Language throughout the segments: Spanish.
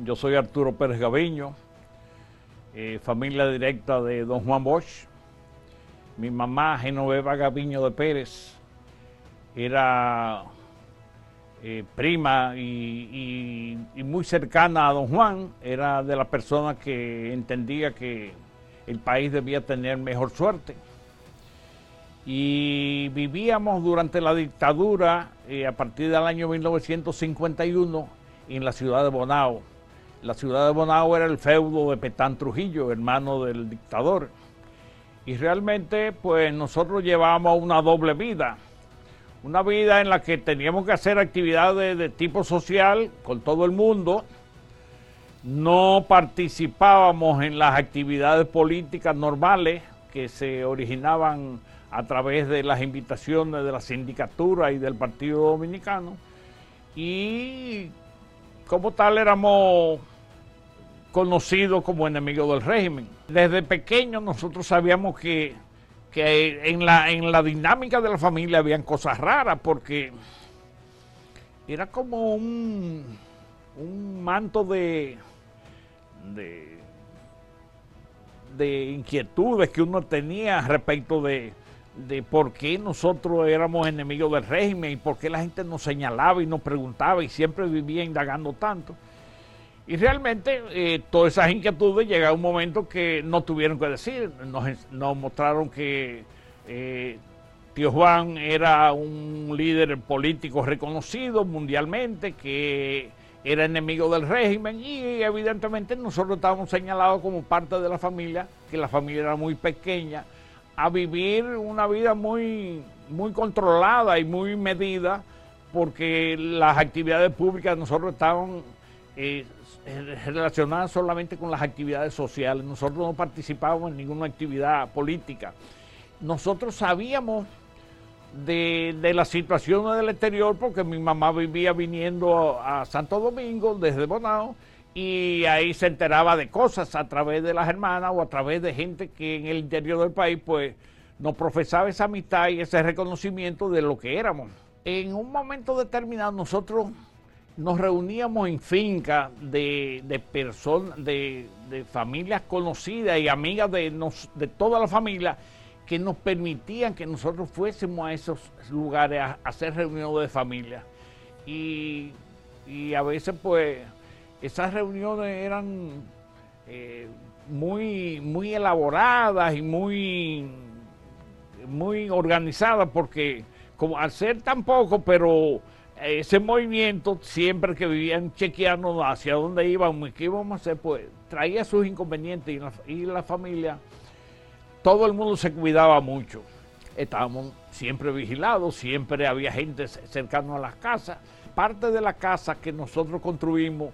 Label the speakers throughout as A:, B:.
A: Yo soy Arturo Pérez Gaviño, eh, familia directa de don Juan Bosch. Mi mamá, Genoveva Gaviño de Pérez, era eh, prima y, muy cercana a don Juan, era de las personas que entendía que el país debía tener mejor suerte. Y vivíamos durante la dictadura, eh, a partir del año 1951, en la ciudad de Bonao. La ciudad de Bonao era el feudo de Petán Trujillo, hermano del dictador. Y realmente, pues nosotros llevábamos una doble vida. Una vida en la que teníamos que hacer actividades de tipo social con todo el mundo. No participábamos en las actividades políticas normales que se originaban a través de las invitaciones de la sindicatura y del Partido Dominicano. Y como tal éramos conocidos como enemigos del régimen. Desde pequeños nosotros sabíamos que, en, la, en la dinámica de la familia habían cosas raras porque era como un, un manto de, de, de inquietudes que uno tenía respecto de, de por qué nosotros éramos enemigos del régimen y por qué la gente nos señalaba y nos preguntaba y siempre vivía indagando tanto. Y realmente eh, todas esas inquietudes llega un momento que no tuvieron que decir. Nos, mostraron que eh, Tío Juan era un líder político reconocido mundialmente, que era enemigo del régimen y evidentemente nosotros estábamos señalados como parte de la familia, que la familia era muy pequeña a vivir una vida muy, muy controlada y muy medida, porque las actividades públicas nosotros estaban eh, relacionadas solamente con las actividades sociales. Nosotros no participábamos en ninguna actividad política. Nosotros sabíamos de, de las situaciones del exterior porque mi mamá vivía viniendo a Santo Domingo desde Bonao y ahí se enteraba de cosas a través de las hermanas o a través de gente que en el interior del país pues nos profesaba esa amistad y ese reconocimiento de lo que éramos. En un momento determinado nosotros nos reuníamos en fincas de, de personas, de, familias conocidas y amigas de, de toda la familia que nos permitían que nosotros fuésemos a esos lugares a, hacer reuniones de familia. Y, y a veces pues esas reuniones eran eh, muy, muy elaboradas y muy, muy organizadas porque como al ser tan poco, pero ese movimiento siempre que vivían chequeando hacia dónde íbamos y qué íbamos a hacer, pues traía sus inconvenientes y la, y la familia, todo el mundo se cuidaba mucho. Estábamos siempre vigilados, siempre había gente cercana a las casas. Parte de la casa que nosotros construimos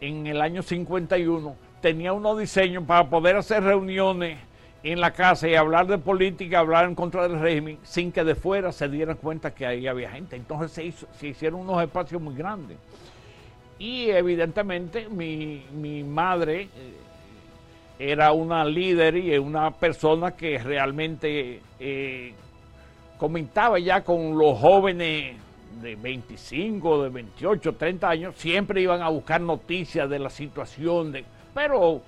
A: en el año 51 tenía unos diseños para poder hacer reuniones en la casa y hablar de política, hablar en contra del régimen, sin que de fuera se dieran cuenta que ahí había gente. Entonces se, hizo, se hicieron unos espacios muy grandes. Y evidentemente mi, mi madre eh, era una líder y una persona que realmente eh, comentaba ya con los jóvenes de 25, de 28, 30 años, siempre iban a buscar noticias de la situación, de, pero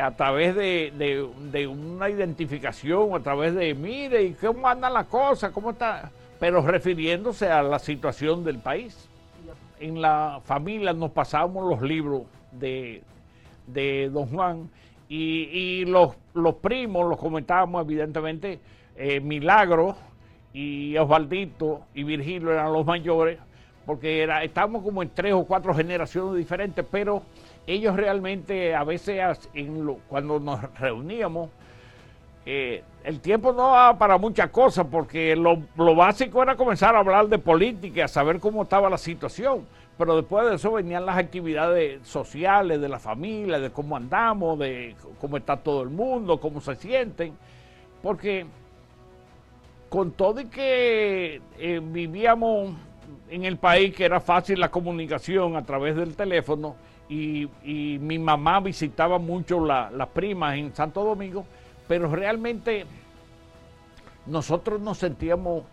A: a través de, una identificación, a través de, mire, ¿y cómo anda la cosa? ¿Cómo está? Pero refiriéndose a la situación del país. En la familia nos pasábamos los libros de, Don Juan y, los, los, primos los comentábamos, evidentemente, eh, Milagro, y Osvaldito y Virgilio eran los mayores, porque era, estábamos como en tres o cuatro generaciones diferentes, pero ellos realmente a veces cuando nos reuníamos, eh, el tiempo no daba para muchas cosas, porque lo, básico era comenzar a hablar de política, a saber cómo estaba la situación, pero después de eso venían las actividades sociales de la familia, de cómo andamos, de cómo está todo el mundo, cómo se sienten, porque con todo y que eh, vivíamos en el país que era fácil la comunicación a través del teléfono y, mi mamá visitaba mucho las primas en Santo Domingo, pero realmente nosotros nos sentíamos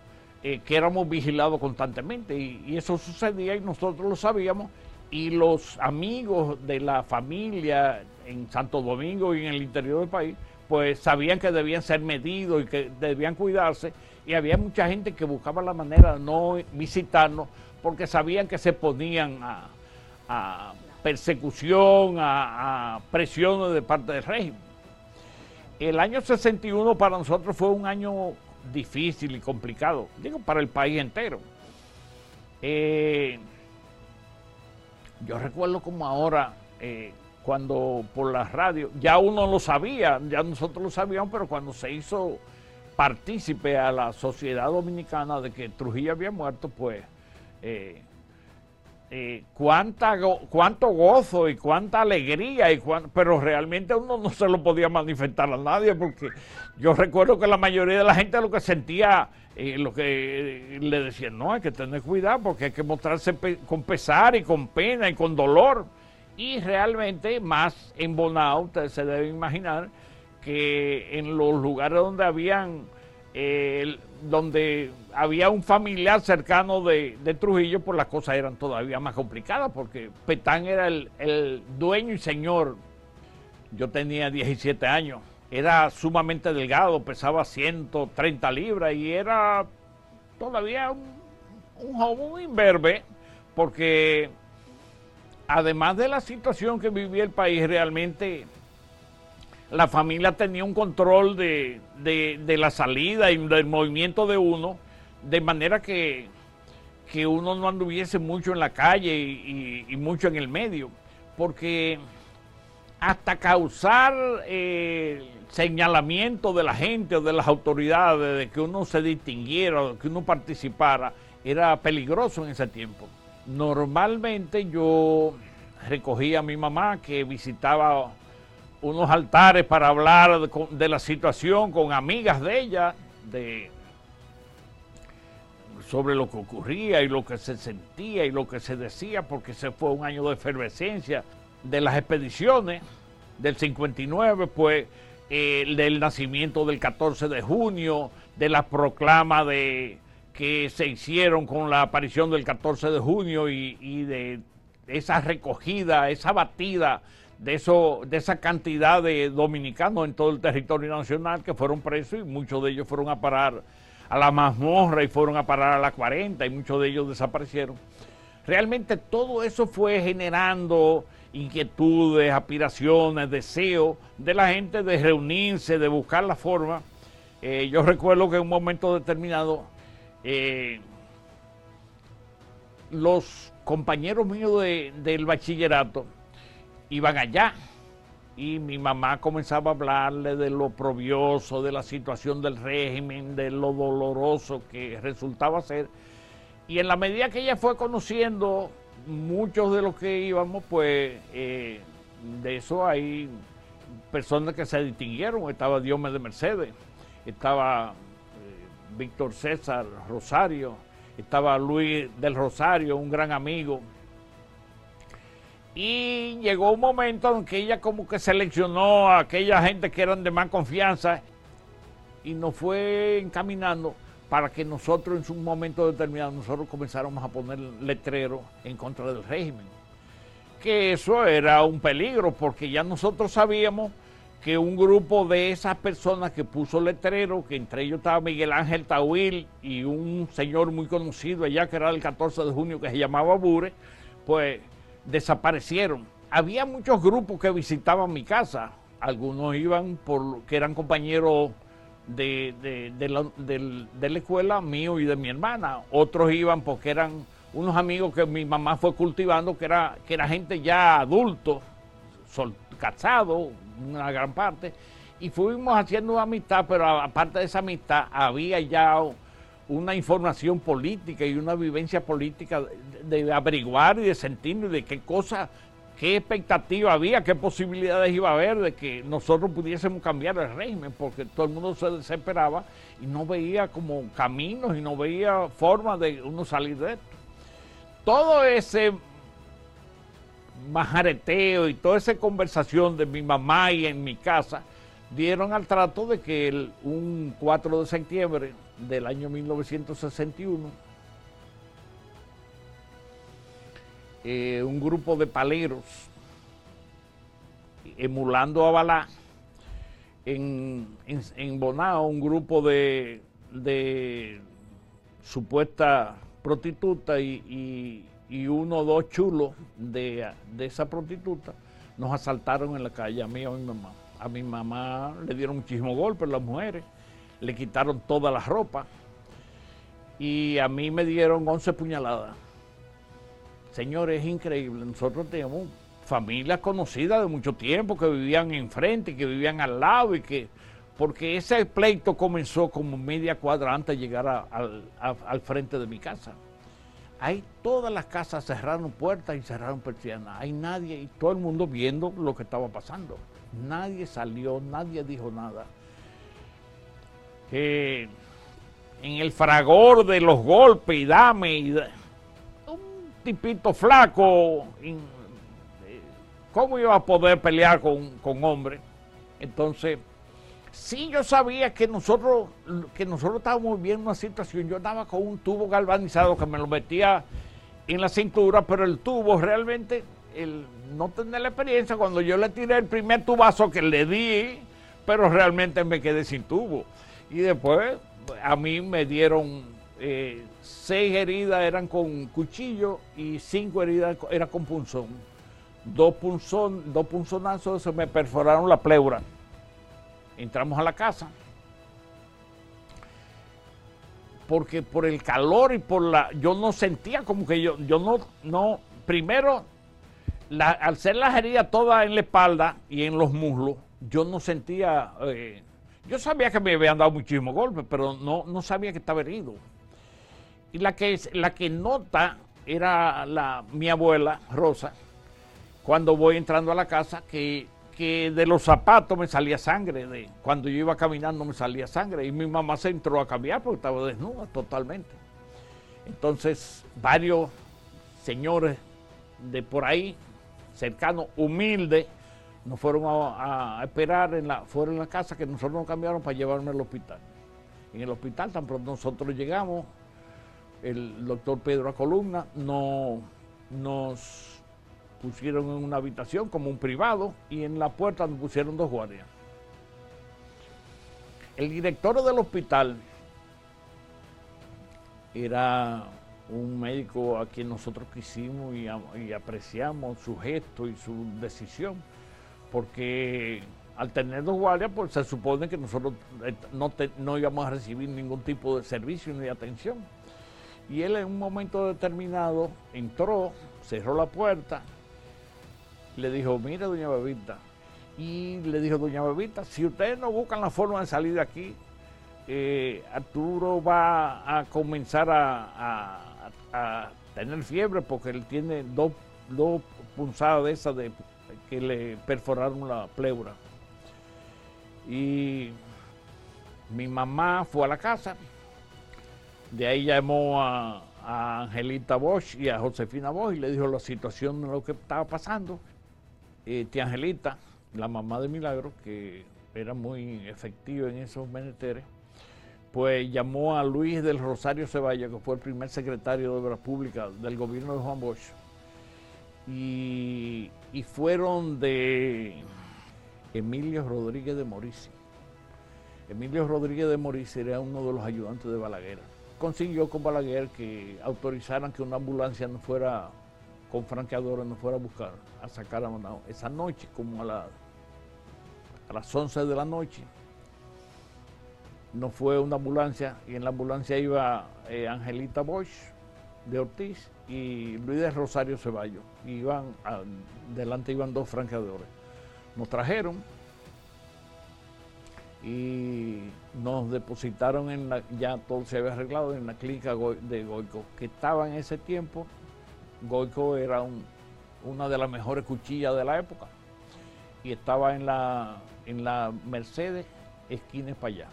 A: eh, que éramos vigilados constantemente y, eso sucedía y nosotros lo sabíamos. Y los amigos de la familia en Santo Domingo y en el interior del país, pues sabían que debían ser medidos y que debían cuidarse. Y había mucha gente que buscaba la manera de no visitarnos porque sabían que se ponían a, persecución, a, presiones de parte del régimen. El año 61 para nosotros fue un año difícil y complicado, digo, para el país entero. Eh, yo recuerdo como ahora, eh, cuando por la radio, ya uno lo sabía, ya nosotros lo sabíamos, pero cuando se hizo partícipe a la sociedad dominicana de que Trujillo había muerto, pues eh, eh, cuánta cuánto gozo y cuánta alegría, y pero realmente uno no se lo podía manifestar a nadie, porque yo recuerdo que la mayoría de la gente lo que sentía, eh, lo que le decían, no, hay que tener cuidado, porque hay que mostrarse con pesar y con pena y con dolor. Y realmente, más en Bonao, ustedes se deben imaginar que en los lugares donde habían eh, donde había un familiar cercano de, Trujillo, pues las cosas eran todavía más complicadas, porque Petán era el, dueño y señor. Yo tenía 17 años, era sumamente delgado, pesaba 130 libras y era todavía un, un joven imberbe, porque además de la situación que vivía el país, realmente la familia tenía un control de, la salida y del movimiento de uno, de manera que, que uno no anduviese mucho en la calle y, mucho en el medio, porque hasta causar eh, señalamiento de la gente o de las autoridades de que uno se distinguiera o que uno participara, era peligroso en ese tiempo. Normalmente yo recogía a mi mamá que visitaba unos altares para hablar de, la situación con amigas de ella, de, sobre lo que ocurría y lo que se sentía y lo que se decía, porque se fue un año de efervescencia de las expediciones del 59, pues del nacimiento del 14 de junio, de la proclama de que se hicieron con la aparición del 14 de junio y de esa recogida, esa batida de, eso, de esa cantidad de dominicanos en todo el territorio nacional que fueron presos y muchos de ellos fueron a parar a la mazmorra y fueron a parar a la 40 y muchos de ellos desaparecieron. Realmente todo eso fue generando inquietudes, aspiraciones, deseos de la gente de reunirse, de buscar la forma. Eh, yo recuerdo que en un momento determinado eh, los compañeros míos del bachillerato, iban allá y mi mamá comenzaba a hablarle de lo probioso, de la situación del régimen, de lo doloroso que resultaba ser. Y en la medida que ella fue conociendo muchos de los que íbamos, pues eh, de eso hay personas que se distinguieron. Estaba Diome de Mercedes, estaba eh, Víctor César Rosario, estaba Luis del Rosario, un gran amigo y llegó un momento en que ella como que seleccionó a aquella gente que eran de más confianza y nos fue encaminando para que nosotros en un momento determinado nosotros comenzáramos a poner letreros en contra del régimen. Que eso era un peligro porque ya nosotros sabíamos que un grupo de esas personas que puso letreros, que entre ellos estaba Miguel Ángel Tawil y un señor muy conocido allá que era el 14 de junio que se llamaba Bure, pues desaparecieron. Había muchos grupos que visitaban mi casa. Algunos iban por que eran compañeros de, la, escuela mío y de mi hermana. Otros iban porque eran unos amigos que mi mamá fue cultivando, que era, que era gente ya adulto, sol, casado, una gran parte. Y fuimos haciendo amistad, pero aparte de esa amistad había ya una información política y una vivencia política de, averiguar y de sentir de qué cosa, qué expectativa había, qué posibilidades iba a haber de que nosotros pudiésemos cambiar el régimen, porque todo el mundo se desesperaba y no veía como caminos y no veía forma de uno salir de esto. Todo ese majareteo y toda esa conversación de mi mamá y en mi casa dieron al trato de que el, un 4 de septiembre del año 1961, eh, un grupo de paleros emulando a Balá en, en, Bonao, un grupo de, de supuesta prostituta y, uno o dos chulos de, de, esa prostituta nos asaltaron en la calle, a mí y a mi mamá. A mi mamá le dieron muchísimos golpes las mujeres, le quitaron toda la ropa y a mí me dieron 11 puñaladas. Señores, es increíble. Nosotros tenemos familias conocidas de mucho tiempo que vivían enfrente, que vivían al lado y que porque ese pleito comenzó como media cuadra antes de llegar al, frente de mi casa. Hay todas las casas cerraron puertas y cerraron persianas. Hay nadie y todo el mundo viendo lo que estaba pasando. Nadie salió, nadie dijo nada. en el fragor de los golpes dame y un tipito flaco, ¿cómo iba a poder pelear con, con hombres? Entonces, sí yo sabía que nosotros, que nosotros estábamos viviendo una situación. Yo andaba con un tubo galvanizado que me lo metía en la cintura, pero el tubo realmente, el no tenía la experiencia, cuando yo le tiré el primer tubazo que le di, pero realmente me quedé sin tubo. Y después a mí me dieron eh, seis heridas eran con cuchillo y cinco heridas eran con punzón dos, punzón, dos punzonazos, se me perforaron la pleura. Entramos a la casa. Porque por el calor y por la. Yo no sentía como que yo. Yo no. no primero, al ser las heridas todas en la espalda y en los muslos, yo no sentía. Eh, yo sabía que me habían dado muchísimos golpes, pero no, no sabía que estaba herido. Y la que, la que nota era la, mi abuela, Rosa, cuando voy entrando a la casa que, de los zapatos me salía sangre, de, cuando yo iba caminando me salía sangre y mi mamá se entró a cambiar porque estaba desnuda totalmente. Entonces varios señores de por ahí, cercanos, humildes, nos fueron a, esperar, en la, en la casa que nosotros nos cambiaron para llevarme al hospital. En el hospital, tan pronto nosotros llegamos, el doctor Pedro a Columna no, nos pusieron en una habitación como un privado y en la puerta nos pusieron dos guardias. El director del hospital era un médico a quien nosotros quisimos y, apreciamos su gesto y su decisión, porque al tener dos guardias, pues se supone que nosotros eh, no, no íbamos a recibir ningún tipo de servicio ni de atención. Y él en un momento determinado entró, cerró la puerta, le dijo, mire, doña Bebita, y le dijo, doña Bebita, si ustedes no buscan la forma de salir de aquí, eh, Arturo va a comenzar a, tener fiebre porque él tiene dos, dos punzadas de esas de, que le perforaron la pleura. Y mi mamá fue a la casa, de ahí llamó a, a Angelita Bosch y a Josefina Bosch y le dijo la situación de lo que estaba pasando eh, tía Angelita, la mamá de Milagro, que era muy efectiva en esos menesteres, pues llamó a Luis del Rosario Ceballos, que fue el primer secretario de Obras Públicas del gobierno de Juan Bosch, y, fueron de Emilio Rodríguez de Morici. Emilio Rodríguez de Morici era uno de los ayudantes de Balaguer. Consiguió con Balaguer que autorizaran que una ambulancia no fuera con franqueadores nos fuera a buscar, a sacar a Manao. Esa noche, como a, a las 11 de la noche, no fue una ambulancia y en la ambulancia iba eh, Angelita Bosch de Ortiz y Luis de Rosario Ceballos. Iban, delante iban dos franqueadores. Nos trajeron y nos depositaron en la, ya todo se había arreglado en la clínica de Goico, que estaba en ese tiempo Goico era una de las mejores cuchillas de la época y estaba en la, en la Mercedes, esquina para allá.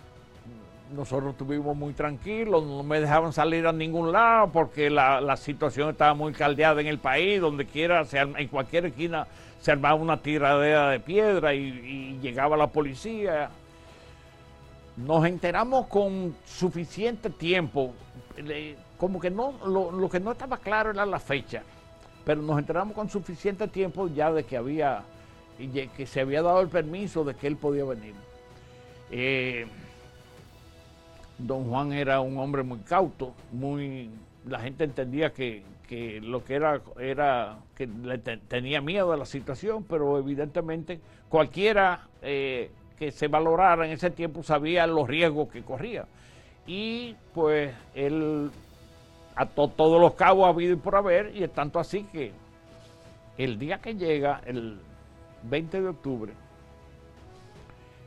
A: Nosotros estuvimos muy tranquilos, no me dejaban salir a ningún lado porque la, situación estaba muy caldeada en el país, donde quiera, en cualquier esquina se armaba una tiradera de piedra y llegaba la policía. Nos enteramos con suficiente tiempo como que no, lo, que no estaba claro era la fecha, pero nos enteramos con suficiente tiempo ya de que había, que se había dado el permiso de que él podía venir. Eh, don Juan era un hombre muy cauto, muy, la gente entendía que, lo que era era que le tenía miedo a la situación, pero evidentemente cualquiera eh, que se valorara en ese tiempo sabía los riesgos que corría. Y pues él ató todos los cabos habido y por haber, y es tanto así que el día que llega, el 20 de octubre,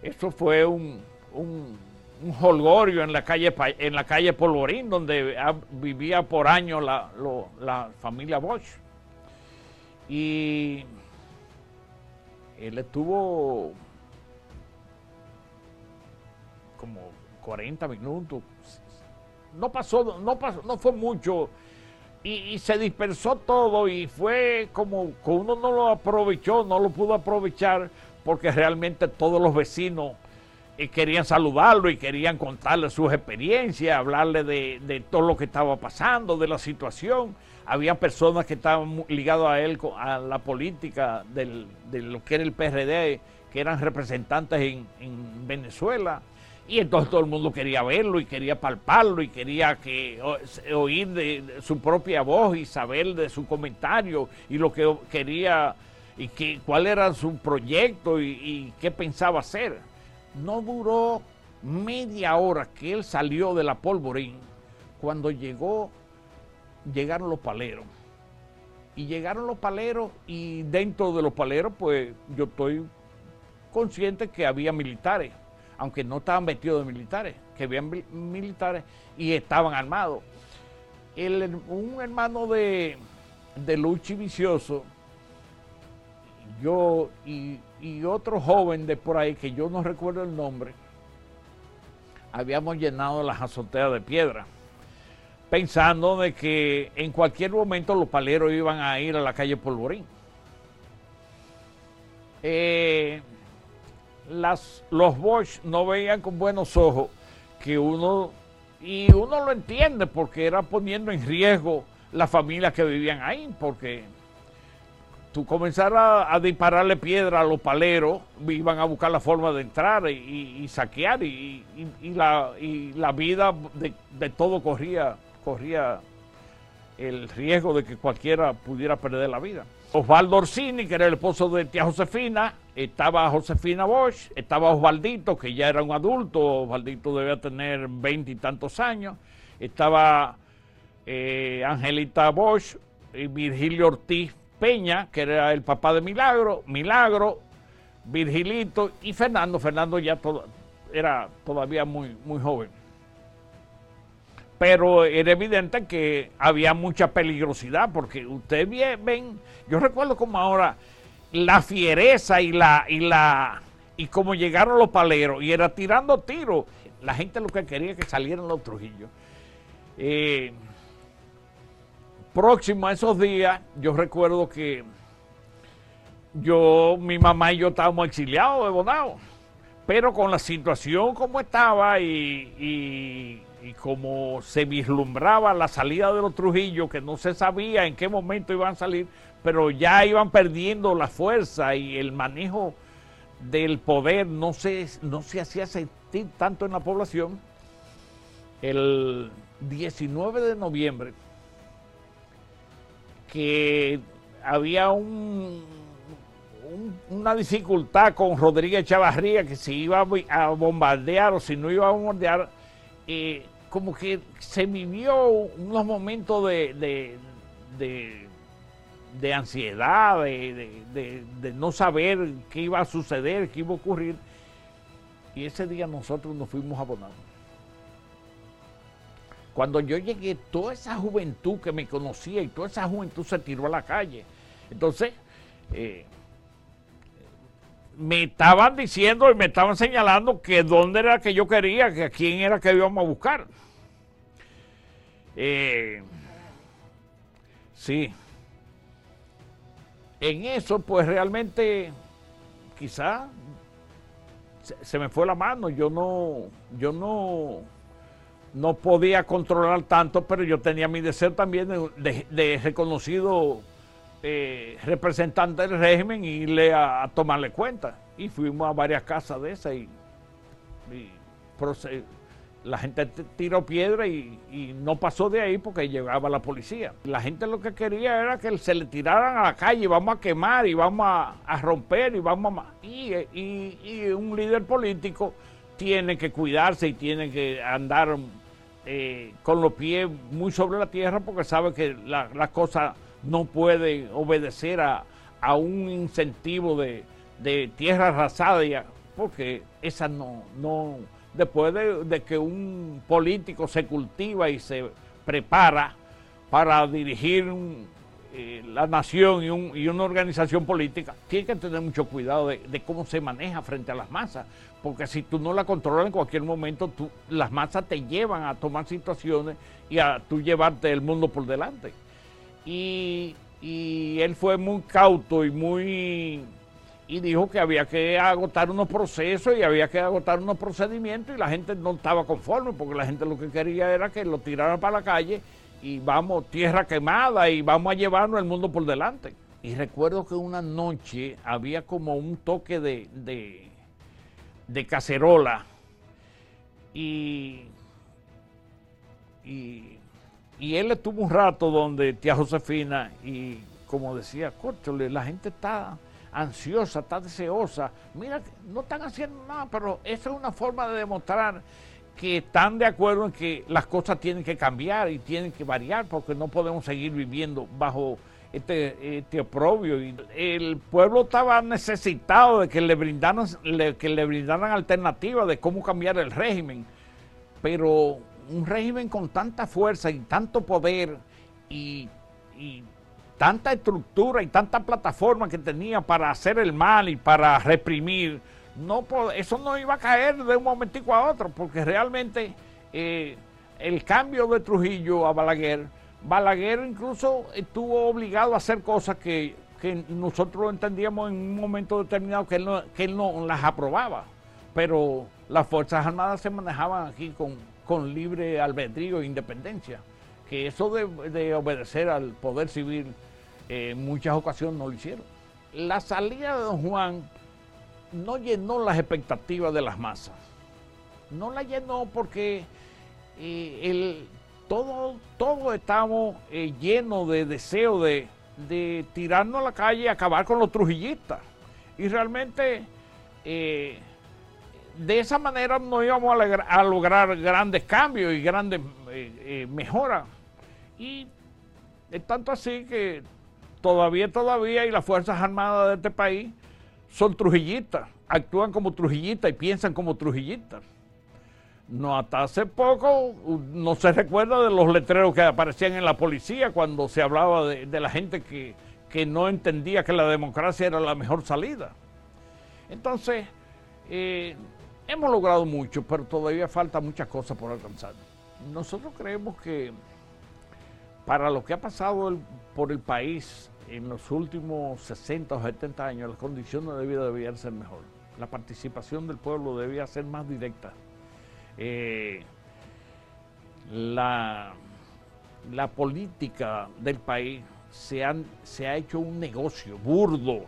A: eso fue un, un, holgorio en la calle en la calle Polvorín, donde vivía por años la, la familia Bosch. Y él estuvo como 40 minutos. No pasó, no pasó, no fue mucho. Y, se dispersó todo y fue como que uno no lo aprovechó, no lo pudo aprovechar porque realmente todos los vecinos querían saludarlo y querían contarle sus experiencias, hablarle de, todo lo que estaba pasando, de la situación. Había personas que estaban ligadas a él, a la política de lo que era el PRD, que eran representantes en, en Venezuela y entonces todo el mundo quería verlo y quería palparlo y quería que oír de, su propia voz y saber de su comentario y lo que quería y que, cuál era su proyecto y qué pensaba hacer. No duró media hora que él salió de la polvorín cuando llegó, llegaron los paleros. Y llegaron los paleros y dentro de los paleros pues yo estoy consciente que había militares aunque no estaban vestidos de militares, que habían militares y estaban armados. un hermano de, de Luchi Vicioso, yo y, otro joven de por ahí, que yo no recuerdo el nombre, habíamos llenado las azoteas de piedra, pensando de que en cualquier momento los paleros iban a ir a la calle Polvorín. Eh, las, los Bosch no veían con buenos ojos que uno, y uno lo entiende porque era poniendo en riesgo las familias que vivían ahí, porque tú comenzar a, dispararle piedra a los paleros, iban a buscar la forma de entrar y, saquear, y, la, vida de, de, todo corría, corría el riesgo de que cualquiera pudiera perder la vida. Osvaldo Orsini, que era el esposo de tía Josefina, estaba Josefina Bosch, estaba Osvaldito, que ya era un adulto, Osvaldito debía tener veinte y tantos años, estaba eh, Angelita Bosch, y Virgilio Ortiz Peña, que era el papá de Milagro, Milagro, Virgilito y Fernando, Fernando ya era todavía muy, muy joven. Pero era evidente que había mucha peligrosidad, porque ustedes ven, yo recuerdo como ahora, la fiereza y la y la y cómo llegaron los paleros y era tirando tiros. La gente lo que quería que salieran los Trujillos. Eh, próximo a esos días, yo recuerdo que yo, mi mamá y yo estábamos exiliados de Bonao, pero con la situación como estaba y, y, como se vislumbraba la salida de los Trujillos, que no se sabía en qué momento iban a salir, pero ya iban perdiendo la fuerza y el manejo del poder no se, no se hacía sentir tanto en la población. El 19 de noviembre, que había un, una dificultad con Rodríguez Chavarría, que si iba a bombardear o si no iba a bombardear, eh, como que se vivió unos momentos de de ansiedad, de, no saber qué iba a suceder, qué iba a ocurrir. Y ese día nosotros nos fuimos a Bonao. Cuando yo llegué, toda esa juventud que me conocía y toda esa juventud se tiró a la calle. Entonces, eh, me estaban diciendo y me estaban señalando que dónde era que yo quería, que a quién era que íbamos a buscar. Eh, sí, en eso, pues realmente, quizá se, me fue la mano. Yo no, yo no, no podía controlar tanto, pero yo tenía mi deseo también de, reconocido eh, representante del régimen y irle a, tomarle cuenta. Y fuimos a varias casas de esas y, la gente tiró piedra y, no pasó de ahí porque llegaba la policía. La gente lo que quería era que se le tiraran a la calle, vamos a quemar y vamos a, romper y vamos a... Y, y, un líder político tiene que cuidarse y tiene que andar eh, con los pies muy sobre la tierra porque sabe que la, la cosa no puede obedecer a, un incentivo de, tierra arrasada, porque esa no, no después de, que un político se cultiva y se prepara para dirigir eh, la nación y, una organización política, tiene que tener mucho cuidado de, cómo se maneja frente a las masas, porque si tú no la controlas en cualquier momento, tú, las masas te llevan a tomar situaciones y a tú llevarte el mundo por delante. Y, él fue muy cauto y muy y dijo que había que agotar unos procesos y había que agotar unos procedimientos y la gente no estaba conforme porque la gente lo que quería era que lo tiraran para la calle y vamos, tierra quemada y vamos a llevarnos el mundo por delante. Y recuerdo que una noche había como un toque de, de, de cacerola y, y y él estuvo un rato donde tía Josefina y como decía, córchole, la gente está ansiosa, está deseosa. Mira, no están haciendo nada, pero esa es una forma de demostrar que están de acuerdo en que las cosas tienen que cambiar y tienen que variar porque no podemos seguir viviendo bajo este, este oprobio. Y el pueblo estaba necesitado de que le brindaran, que le brindaran alternativas de cómo cambiar el régimen, pero un régimen con tanta fuerza y tanto poder y, tanta estructura y tanta plataforma que tenía para hacer el mal y para reprimir, no eso no iba a caer de un momentico a otro, porque realmente eh, el cambio de Trujillo a Balaguer, Balaguer incluso estuvo obligado a hacer cosas que, nosotros entendíamos en un momento determinado que no, que él no las aprobaba, pero las Fuerzas Armadas se manejaban aquí con con libre albedrío e independencia, que eso de, obedecer al poder civil eh, en muchas ocasiones no lo hicieron. La salida de don Juan no llenó las expectativas de las masas, no la llenó porque eh, el, todo, todo estamos eh, llenos de deseo de, de, tirarnos a la calle y acabar con los trujillistas. Y realmente de esa manera no íbamos a, lograr grandes cambios y grandes eh, eh, mejoras. Y es tanto así que todavía, todavía, y las Fuerzas Armadas de este país son trujillistas, actúan como trujillistas y piensan como trujillistas. No hasta hace poco, no se recuerda de los letreros que aparecían en la policía cuando se hablaba de, la gente que, que no entendía que la democracia era la mejor salida. Entonces, eh, hemos logrado mucho, pero todavía falta muchas cosas por alcanzar. Nosotros creemos que para lo que ha pasado por el país en los últimos 60 o 70 años, las condiciones de vida debían ser mejor. La participación del pueblo debía ser más directa. Eh, la, la política del país se, se ha hecho un negocio burdo,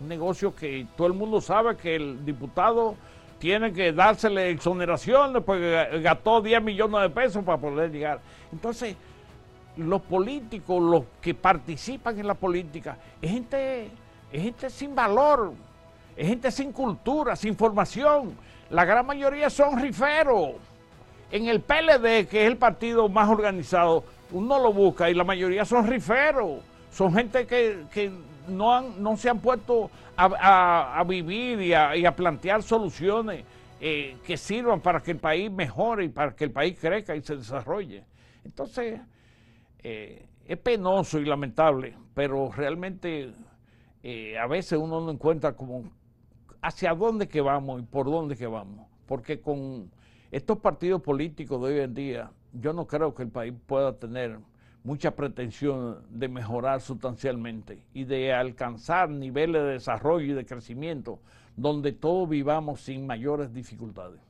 A: un negocio que todo el mundo sabe que el diputado tiene que dársele exoneración después que gastó 10 millones de pesos para poder llegar. Entonces, los políticos, los que participan en la política, es gente, es gente sin valor, es gente sin cultura, sin formación. La gran mayoría son riferos. En el PLD, que es el partido más organizado, uno lo busca y la mayoría son riferos. Son gente que, que no, han, no se han puesto a, vivir y a, plantear soluciones eh, que sirvan para que el país mejore y para que el país crezca y se desarrolle. Entonces, eh, es penoso y lamentable, pero realmente eh, a veces uno no encuentra hacia dónde que vamos y por dónde que vamos. Porque con estos partidos políticos de hoy en día, yo no creo que el país pueda tener mucha pretensión de mejorar sustancialmente y de alcanzar niveles de desarrollo y de crecimiento donde todos vivamos sin mayores dificultades.